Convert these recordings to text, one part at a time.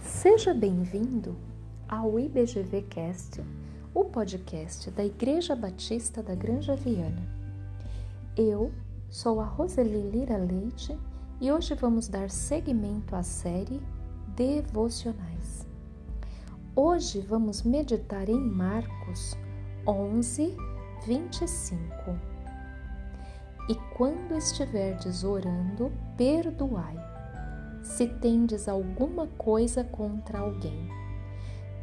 Seja bem-vindo ao IBGV Cast, o podcast da Igreja Batista da Granja Viana. Eu sou a Roseli Lira Leite e hoje vamos dar seguimento à série Devocionais. Hoje vamos meditar em Marcos 11, 25. E quando estiverdes orando, perdoai, se tendes alguma coisa contra alguém,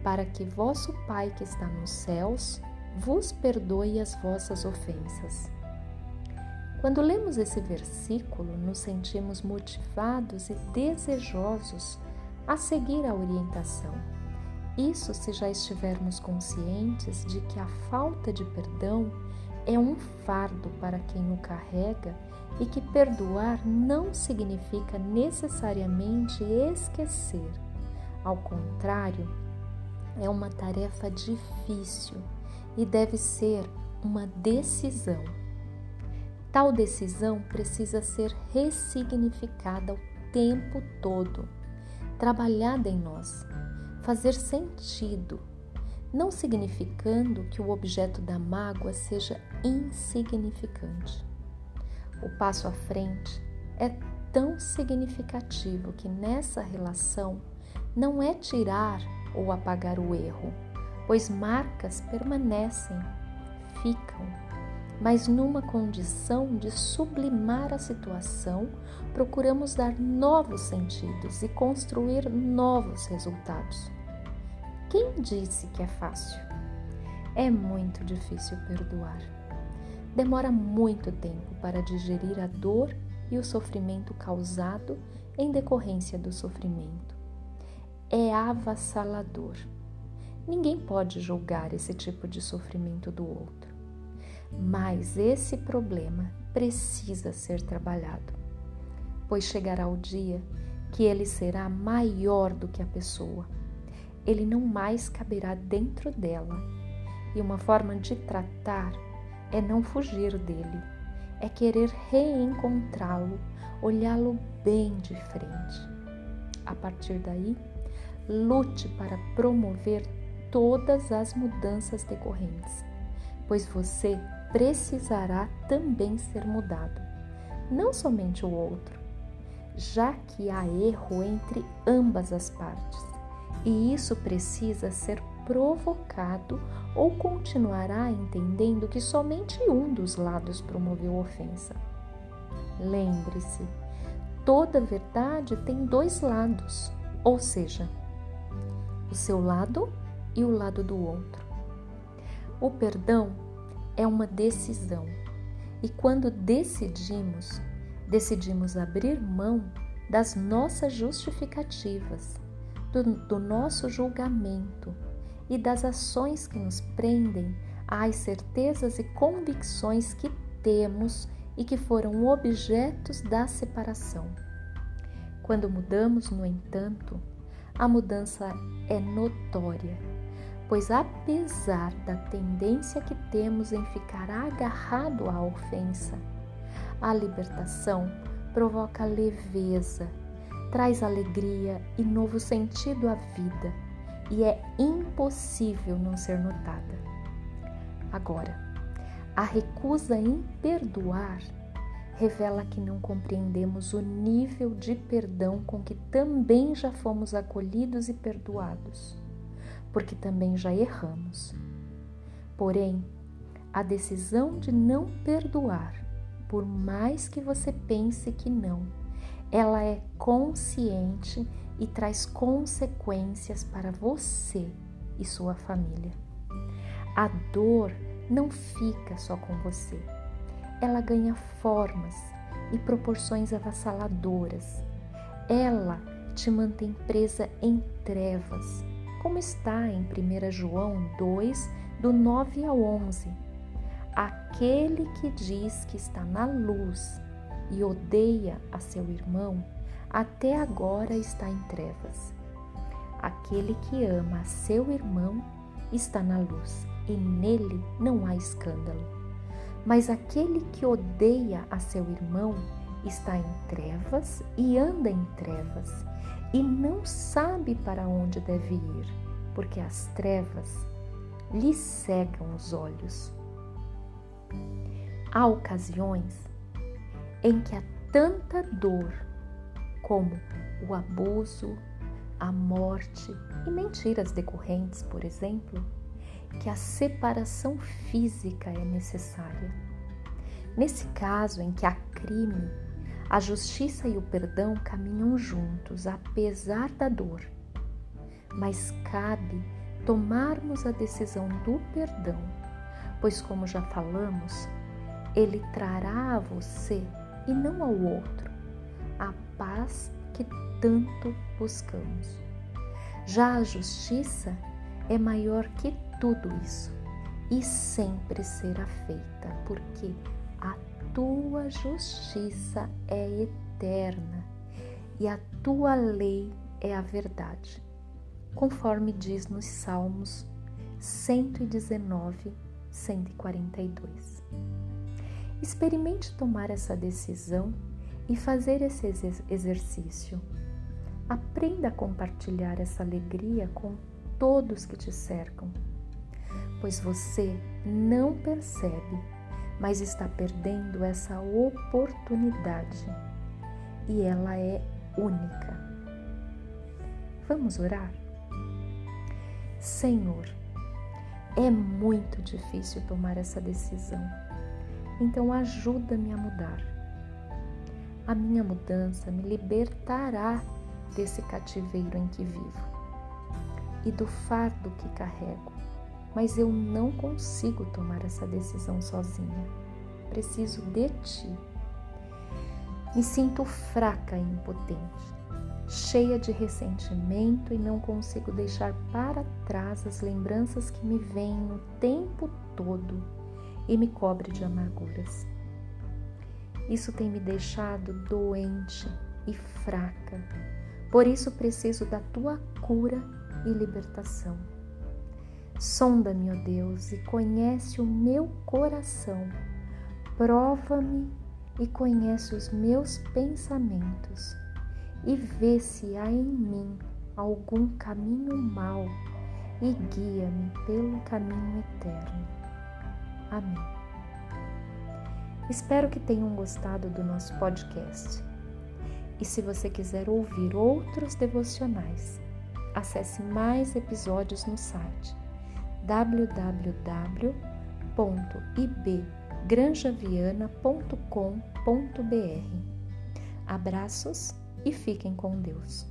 para que vosso Pai que está nos céus vos perdoe as vossas ofensas. Quando lemos esse versículo, nos sentimos motivados e desejosos a seguir a orientação. Isso se já estivermos conscientes de que a falta de perdão é um fardo para quem o carrega e que perdoar não significa necessariamente esquecer. Ao contrário, é uma tarefa difícil e deve ser uma decisão. Tal decisão precisa ser ressignificada o tempo todo, trabalhada em nós, fazer sentido, não significando que o objeto da mágoa seja insignificante. O passo à frente é tão significativo que nessa relação não é tirar ou apagar o erro, pois marcas permanecem, ficam mas numa condição de sublimar a situação, procuramos dar novos sentidos e construir novos resultados. Quem disse que é fácil? É muito difícil perdoar. Demora muito tempo para digerir a dor e o sofrimento causado em decorrência do sofrimento. É avassalador. Ninguém pode julgar esse tipo de sofrimento do outro. Mas esse problema precisa ser trabalhado, pois chegará o dia que ele será maior do que a pessoa. Ele não mais caberá dentro dela. E uma forma de tratar é não fugir dele, é querer reencontrá-lo, olhá-lo bem de frente. A partir daí, lute para promover todas as mudanças decorrentes, pois você precisará também ser mudado, não somente o outro, já que há erro entre ambas as partes, e isso precisa ser provocado ou continuará entendendo que somente um dos lados promoveu ofensa. Lembre-se, toda verdade tem dois lados, ou seja, o seu lado e o lado do outro. O perdão é uma decisão. E quando decidimos, decidimos abrir mão das nossas justificativas, do, do, nosso julgamento e das ações que nos prendem às certezas e convicções que temos e que foram objetos da separação. Quando mudamos, no entanto, a mudança é notória pois apesar da tendência que temos em ficar agarrado à ofensa, a libertação provoca leveza, traz alegria e novo sentido à vida, e é impossível não ser notada. Agora, a recusa em perdoar revela que não compreendemos o nível de perdão com que também já fomos acolhidos e perdoados porque também já erramos. Porém, a decisão de não perdoar, por mais que você pense que não, ela é consciente e traz consequências para você e sua família. A dor não fica só com você, ela ganha formas e proporções avassaladoras. Ela te mantém presa em trevas como está em 1 João 2, do 9 ao 11. Aquele que diz que está na luz e odeia a seu irmão, até agora está em trevas. Aquele que ama a seu irmão está na luz e nele não há escândalo. Mas aquele que odeia a seu irmão está em trevas e anda em trevas e não sabe para onde deve ir, porque as trevas lhe cegam os olhos. Há ocasiões em que há tanta dor como o abuso, a morte e mentiras decorrentes, por exemplo, que a separação física é necessária. Nesse caso em que há crime, a justiça e o perdão caminham juntos, apesar da dor. Mas cabe tomarmos a decisão do perdão, pois, como já falamos, ele trará a você e não ao outro a paz que tanto buscamos. Já a justiça é maior que tudo isso e sempre será feita, porque a tua justiça é eterna e a tua lei é a verdade, conforme diz nos Salmos 119, 142. Experimente tomar essa decisão e fazer esse exercício. Aprenda a compartilhar essa alegria com todos que te cercam, pois você não percebe mas está perdendo essa oportunidade e ela é única. Vamos orar? Senhor, é muito difícil tomar essa decisão, então ajuda-me a mudar. A minha mudança me libertará desse cativeiro em que vivo e do fardo que carrego mas eu não consigo tomar essa decisão sozinha. Preciso de ti. Me sinto fraca e impotente, cheia de ressentimento e não consigo deixar para trás as lembranças que me vêm o tempo todo e me cobre de amarguras. Isso tem me deixado doente e fraca. Por isso preciso da tua cura e libertação. Sonda-me, ó Deus, e conhece o meu coração. Prova-me e conhece os meus pensamentos, e vê se há em mim algum caminho mau, e guia-me pelo caminho eterno. Amém. Espero que tenham gostado do nosso podcast. E se você quiser ouvir outros devocionais, acesse mais episódios no site www.ibgranjaviana.com.br. Abraços e fiquem com Deus.